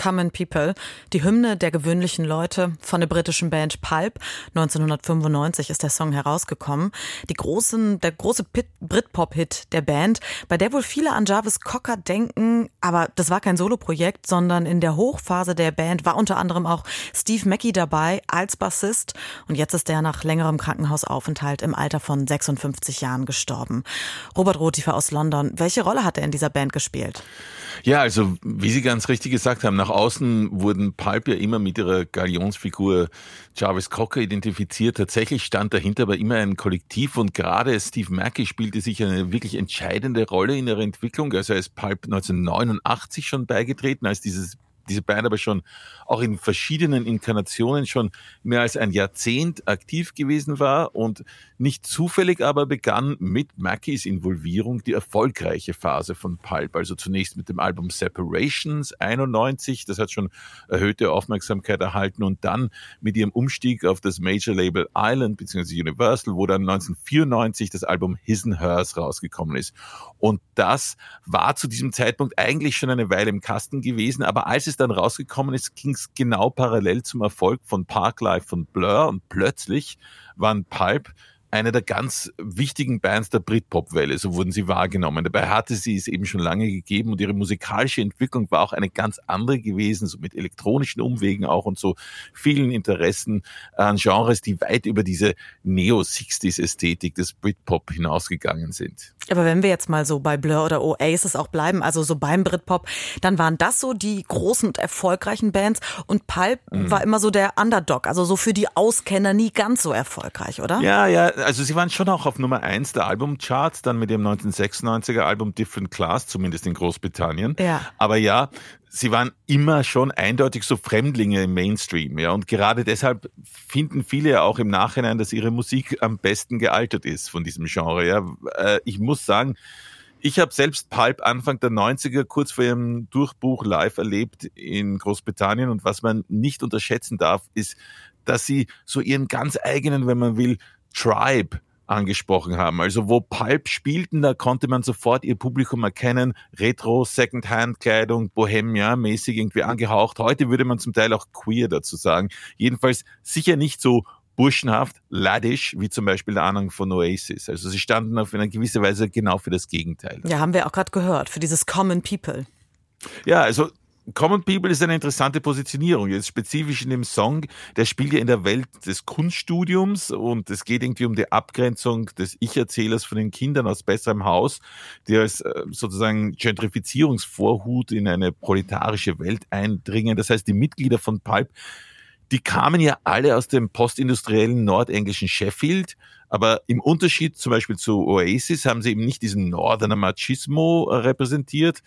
Common People, die Hymne der gewöhnlichen Leute von der britischen Band Pulp. 1995 ist der Song herausgekommen. Die großen, der große Britpop-Hit der Band, bei der wohl viele an Jarvis Cocker denken, aber das war kein Soloprojekt, sondern in der Hochphase der Band war unter anderem auch Steve Mackey dabei als Bassist und jetzt ist er nach längerem Krankenhausaufenthalt im Alter von 56 Jahren gestorben. Robert Rotifer aus London, welche Rolle hat er in dieser Band gespielt? Ja, also wie Sie ganz richtig gesagt haben, nach außen wurden Pulp ja immer mit ihrer Galionsfigur Jarvis Cocker identifiziert. Tatsächlich stand dahinter aber immer ein Kollektiv und gerade Steve Mackey spielte sich eine wirklich entscheidende Rolle in ihrer Entwicklung. Also er ist Pulp 1989 schon beigetreten, als dieses diese Band aber schon auch in verschiedenen Inkarnationen schon mehr als ein Jahrzehnt aktiv gewesen war und nicht zufällig aber begann mit Mackies Involvierung die erfolgreiche Phase von Pulp. Also zunächst mit dem Album Separations 91, das hat schon erhöhte Aufmerksamkeit erhalten und dann mit ihrem Umstieg auf das Major Label Island bzw. Universal, wo dann 1994 das Album His and Hers rausgekommen ist. Und das war zu diesem Zeitpunkt eigentlich schon eine Weile im Kasten gewesen, aber als es dann rausgekommen ist, ging es genau parallel zum Erfolg von Parklife von Blur und plötzlich waren Pulp eine der ganz wichtigen Bands der Britpop-Welle, so wurden sie wahrgenommen. Dabei hatte sie es eben schon lange gegeben und ihre musikalische Entwicklung war auch eine ganz andere gewesen, so mit elektronischen Umwegen auch und so vielen Interessen an Genres, die weit über diese Neo-60s-Ästhetik des Britpop hinausgegangen sind. Aber wenn wir jetzt mal so bei Blur oder Oasis auch bleiben, also so beim Britpop, dann waren das so die großen und erfolgreichen Bands und Pulp mhm. war immer so der Underdog, also so für die Auskenner nie ganz so erfolgreich, oder? Ja, ja, also sie waren schon auch auf Nummer 1 der Albumcharts, dann mit dem 1996er Album Different Class, zumindest in Großbritannien. Ja. Aber ja, sie waren immer schon eindeutig so Fremdlinge im Mainstream, ja. Und gerade deshalb finden viele ja auch im Nachhinein, dass ihre Musik am besten gealtert ist von diesem Genre, ja. Äh, ich muss sagen, ich habe selbst Pulp Anfang der 90er kurz vor ihrem Durchbruch live erlebt in Großbritannien und was man nicht unterschätzen darf, ist, dass sie so ihren ganz eigenen, wenn man will, Tribe angesprochen haben. Also wo Pulp spielten, da konnte man sofort ihr Publikum erkennen. Retro, Secondhand-Kleidung, Bohemia-mäßig irgendwie angehaucht. Heute würde man zum Teil auch queer dazu sagen. Jedenfalls sicher nicht so burschenhaft, laddisch, wie zum Beispiel der Anhang von Oasis. Also sie standen auf eine gewisse Weise genau für das Gegenteil. Ja, haben wir auch gerade gehört, für dieses Common People. Ja, also Common People ist eine interessante Positionierung. Jetzt spezifisch in dem Song, der spielt ja in der Welt des Kunststudiums und es geht irgendwie um die Abgrenzung des Ich-Erzählers von den Kindern aus besserem Haus, die als äh, sozusagen Gentrifizierungsvorhut in eine proletarische Welt eindringen. Das heißt, die Mitglieder von Pulp, die kamen ja alle aus dem postindustriellen nordenglischen Sheffield, aber im Unterschied zum Beispiel zu Oasis haben sie eben nicht diesen Northerner Machismo repräsentiert,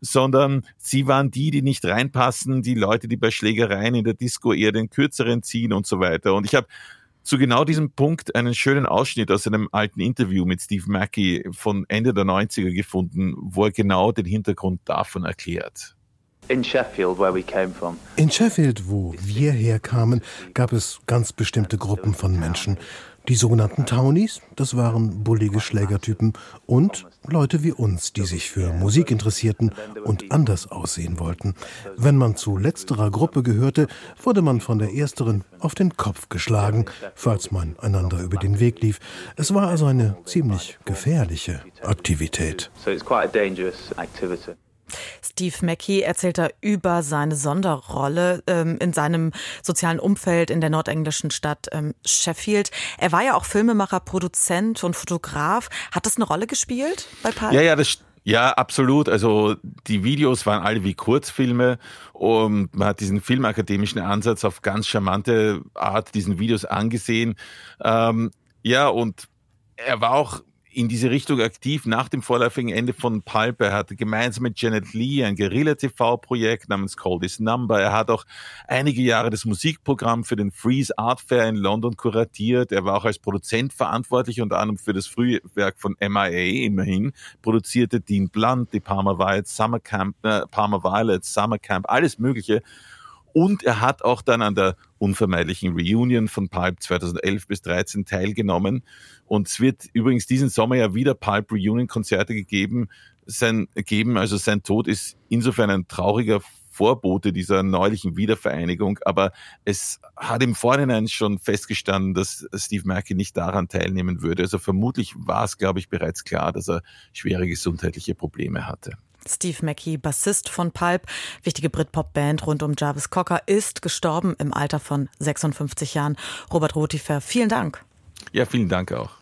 sondern sie waren die, die nicht reinpassen, die Leute, die bei Schlägereien in der Disco eher den kürzeren ziehen und so weiter. Und ich habe zu genau diesem Punkt einen schönen Ausschnitt aus einem alten Interview mit Steve Mackey von Ende der 90er gefunden, wo er genau den Hintergrund davon erklärt. In Sheffield, where we came from. In Sheffield, wo wir herkamen, gab es ganz bestimmte Gruppen von Menschen. Die sogenannten Townies, das waren bullige Schlägertypen und Leute wie uns, die sich für Musik interessierten und anders aussehen wollten. Wenn man zu letzterer Gruppe gehörte, wurde man von der ersteren auf den Kopf geschlagen, falls man einander über den Weg lief. Es war also eine ziemlich gefährliche Aktivität. So it's quite a dangerous activity. Steve Mackey erzählt da über seine Sonderrolle ähm, in seinem sozialen Umfeld in der nordenglischen Stadt ähm, Sheffield. Er war ja auch Filmemacher, Produzent und Fotograf. Hat das eine Rolle gespielt bei Pulp? Ja, ja, das ja, absolut. Also die Videos waren alle wie Kurzfilme und man hat diesen filmakademischen Ansatz auf ganz charmante Art diesen Videos angesehen. Ähm, ja, und er war auch in diese Richtung aktiv nach dem vorläufigen Ende von Pulp. Er hatte gemeinsam mit Janet Lee ein Guerilla-TV-Projekt namens Call This Number. Er hat auch einige Jahre das Musikprogramm für den Freeze Art Fair in London kuratiert. Er war auch als Produzent verantwortlich, unter anderem für das Frühwerk von MIA immerhin. Produzierte Dean Blunt, die Parma Violet Summer Camp, äh, Parma Violet Summer Camp, alles Mögliche. Und er hat auch dann an der unvermeidlichen Reunion von Pulp 2011 bis 2013 teilgenommen. Und es wird übrigens diesen Sommer ja wieder Pulp Reunion Konzerte gegeben. Sein, geben. Also sein Tod ist insofern ein trauriger Vorbote dieser neulichen Wiedervereinigung, aber es hat im Vorhinein schon festgestanden, dass Steve Mackey nicht daran teilnehmen würde. Also vermutlich war es, glaube ich, bereits klar, dass er schwere gesundheitliche Probleme hatte. Steve Mackey, Bassist von Pulp, wichtige Britpop-Band rund um Jarvis Cocker, ist gestorben im Alter von 56 Jahren. Robert Rotifer, vielen Dank. Ja, vielen Dank auch.